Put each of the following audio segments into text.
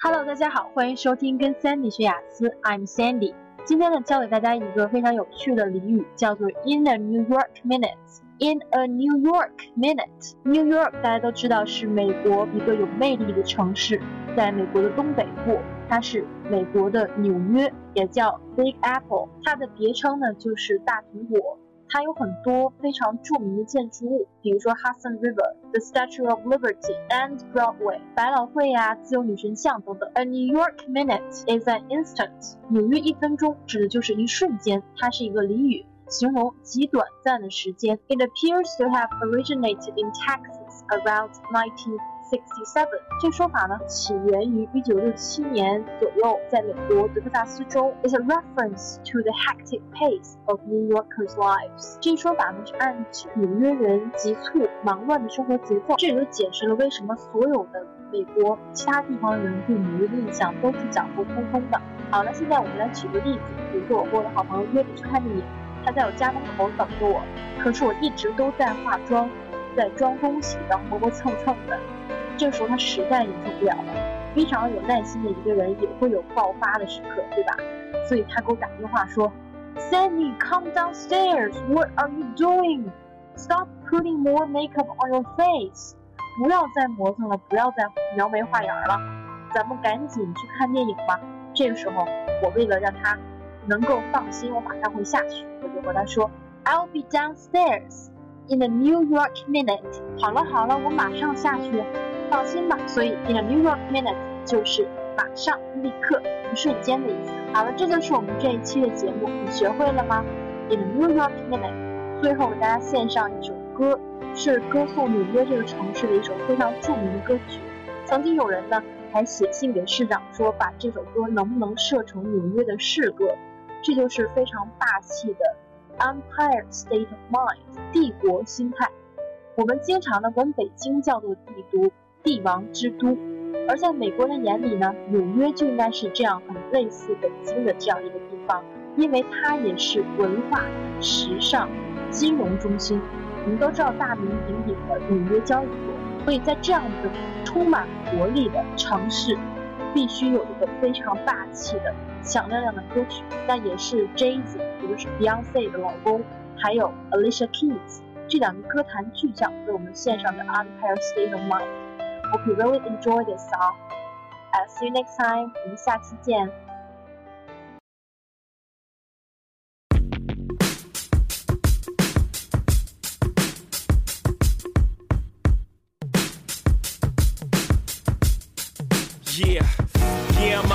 Hello，大家好，欢迎收听跟 Sandy 学雅思，I'm Sandy。今天呢，教给大家一个非常有趣的俚语，叫做 In a New York minute。In a New York minute，New York 大家都知道是美国一个有魅力的城市，在美国的东北部，它是美国的纽约，也叫 Big Apple。它的别称呢就是大苹果。它有很多非常著名的建筑物，比如说 Hudson River、The Statue of Liberty and Broadway、百老汇呀、自由女神像等等。A New York minute is an instant。纽约一分钟指的就是一瞬间，它是一个俚语，形容极短暂的时间。It appears to have originated in Texas around 19. Sixty-seven，这说法呢起源于一九六七年左右，在美国德克萨斯州。It's a reference to the hectic pace of New Yorkers' lives。这说法呢是暗指纽约人急促忙乱的生活节奏。这也就解释了为什么所有的美国其他地方的人对纽约的印象都是脚步匆匆的。好了，现在我们来举个例子，比如说我和我的好朋友约着去看电影，他在我家门口等着我，可是我一直都在化妆，在装东西，然后磨磨蹭蹭的。这时候他实在忍受不了了，非常有耐心的一个人也会有爆发的时刻，对吧？所以他给我打电话说：“Sandy, come downstairs. What are you doing? Stop putting more makeup on your face. 不要再磨蹭了，不要再描眉画眼了，咱们赶紧去看电影吧。”这个时候，我为了让他能够放心，我马上会下去，我就和他说：“I'll be downstairs in the New York minute。”好了好了，我马上下去。放心吧，所以 in the New York minute 就是马上、立刻、一瞬间的意思。好了，这就是我们这一期的节目，你学会了吗？in the New York minute，最后给大家献上一首歌，是歌颂纽约这个城市的一首非常著名的歌曲。曾经有人呢还写信给市长说，把这首歌能不能设成纽约的市歌？这就是非常霸气的 Empire State of Mind，帝国心态。我们经常呢管北京叫做帝都。帝王之都，而在美国人眼里呢，纽约就应该是这样很类似北京的这样一个地方，因为它也是文化、时尚、金融中心。我们都知道大名鼎鼎的纽约交易所，所以在这样的充满活力的城市，必须有一个非常霸气的、响亮亮的歌曲。那也是 Jay Z，也就是 Beyonce 的老公，还有 Alicia Keys 这两个歌坛巨匠为我们献上的《Empire State of Mind》。Hope you really enjoy this song. I'll see you next time. 我们下期见。Yeah. Yeah, I'm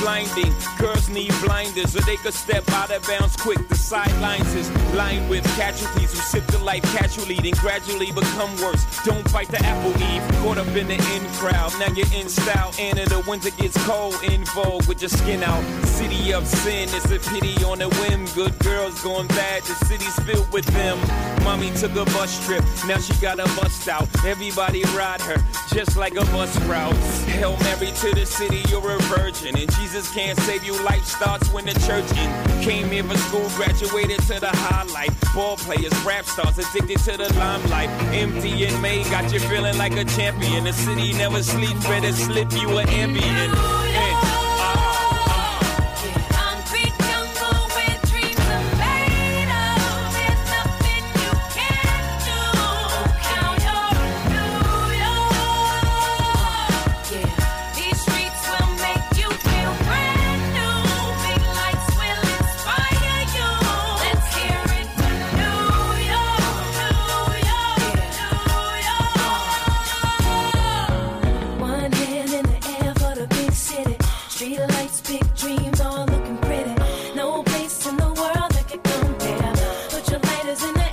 Blinding. Girls need blinders so they could step out of bounds quick. The sidelines is lined with casualties who sip the life casually, then gradually become worse. Don't fight the apple eve. Caught up in the in crowd, now you're in style. And in the winter gets cold, in vogue with your skin out. City of sin, it's a pity on a whim. Good girls going bad, the city's filled with them. Mommy took a bus trip, now she got a bust out. Everybody ride her, just like a bus route. Hail Mary to the city, you're a virgin. And Jesus can't save you, life starts when the church in. Came here for school, graduated to the highlight. Ball players, rap stars, addicted to the limelight. MDMA got you feeling like a champion. The city never sleep, better slip you an Ambien. matters in